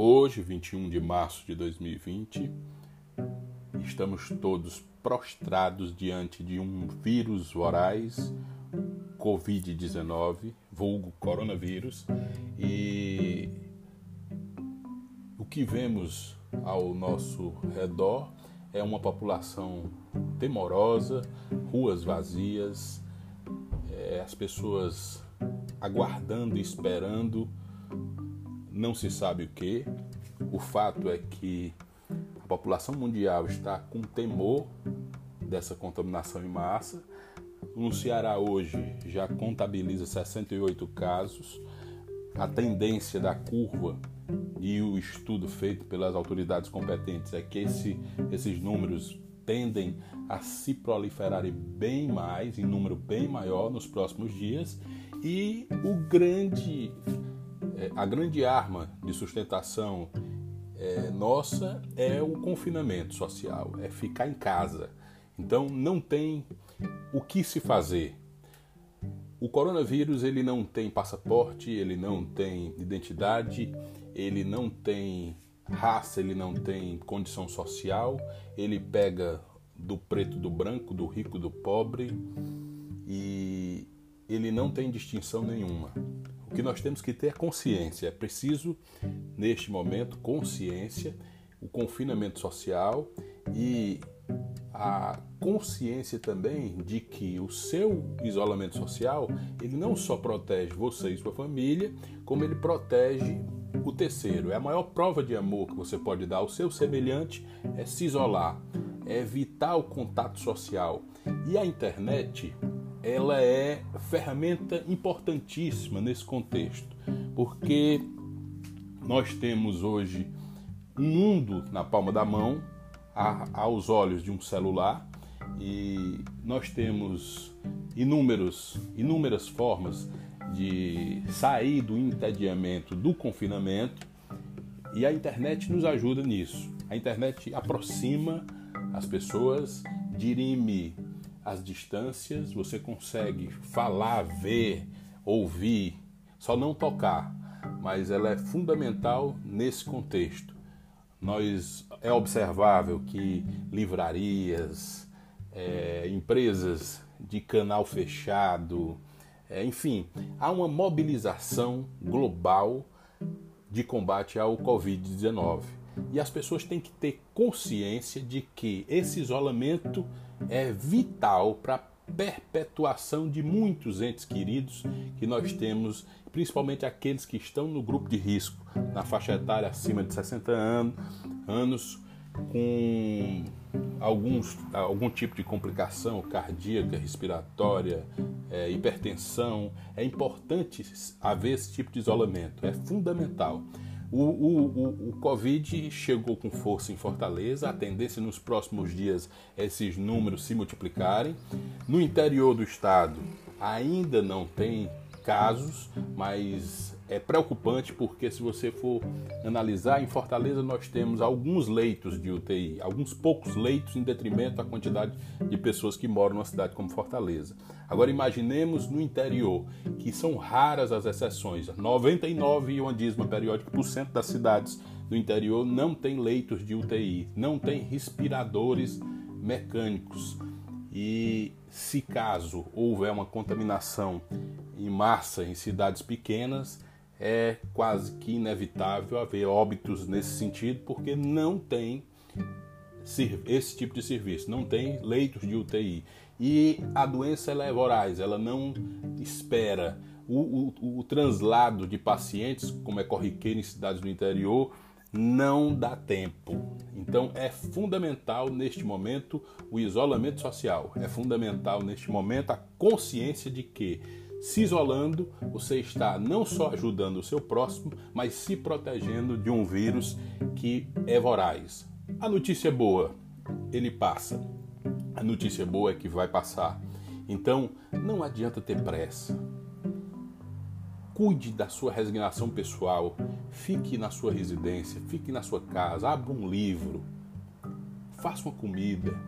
Hoje, 21 de março de 2020, estamos todos prostrados diante de um vírus voraz, Covid-19, vulgo coronavírus, e o que vemos ao nosso redor é uma população temorosa, ruas vazias, é, as pessoas aguardando esperando não se sabe o que. O fato é que a população mundial está com temor dessa contaminação em massa. No Ceará hoje já contabiliza 68 casos. A tendência da curva e o estudo feito pelas autoridades competentes é que esse, esses números tendem a se proliferarem bem mais, em número bem maior nos próximos dias. E o grande a grande arma de sustentação é, nossa é o confinamento social, é ficar em casa. Então não tem o que se fazer. O coronavírus ele não tem passaporte, ele não tem identidade, ele não tem raça, ele não tem condição social, ele pega do preto do branco, do rico do pobre e ele não tem distinção nenhuma. O que nós temos que ter é consciência. É preciso, neste momento, consciência, o confinamento social e a consciência também de que o seu isolamento social ele não só protege você e sua família, como ele protege o terceiro. É a maior prova de amor que você pode dar ao seu semelhante é se isolar, é evitar o contato social. E a internet ela é ferramenta importantíssima nesse contexto, porque nós temos hoje um mundo na palma da mão, aos olhos de um celular, e nós temos inúmeros, inúmeras formas de sair do entediamento, do confinamento, e a internet nos ajuda nisso. A internet aproxima as pessoas, dirime as distâncias, você consegue falar, ver, ouvir, só não tocar, mas ela é fundamental nesse contexto. Nós é observável que livrarias, é, empresas de canal fechado, é, enfim, há uma mobilização global de combate ao Covid-19. E as pessoas têm que ter consciência de que esse isolamento é vital para a perpetuação de muitos entes queridos que nós temos, principalmente aqueles que estão no grupo de risco, na faixa etária acima de 60 anos, anos com alguns, algum tipo de complicação cardíaca, respiratória, é, hipertensão. É importante haver esse tipo de isolamento, é fundamental. O, o, o, o, Covid chegou com força em Fortaleza, a tendência nos próximos dias é esses números se multiplicarem. No interior do estado ainda não tem casos, mas é preocupante porque se você for analisar, em Fortaleza nós temos alguns leitos de UTI, alguns poucos leitos em detrimento da quantidade de pessoas que moram numa cidade como Fortaleza. Agora imaginemos no interior, que são raras as exceções, 99 e uma dízima periódica por cento das cidades do interior não tem leitos de UTI, não tem respiradores mecânicos. E se caso houver uma contaminação em massa em cidades pequenas, é quase que inevitável haver óbitos nesse sentido, porque não tem esse tipo de serviço, não tem leitos de UTI. E a doença ela é voraz, ela não espera. O, o, o translado de pacientes, como é corriqueiro em cidades do interior, não dá tempo. Então é fundamental neste momento o isolamento social, é fundamental neste momento a consciência de que se isolando, você está não só ajudando o seu próximo, mas se protegendo de um vírus que é voraz. A notícia boa, ele passa. A notícia boa é que vai passar. Então, não adianta ter pressa. Cuide da sua resignação pessoal. Fique na sua residência, fique na sua casa, abra um livro, faça uma comida,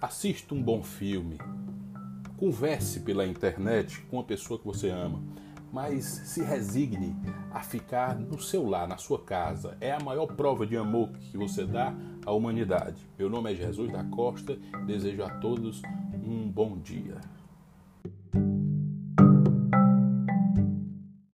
assista um bom filme, Converse pela internet com a pessoa que você ama. mas se resigne a ficar no seu lar, na sua casa. É a maior prova de amor que você dá à humanidade. Meu nome é Jesus da Costa, desejo a todos um bom dia.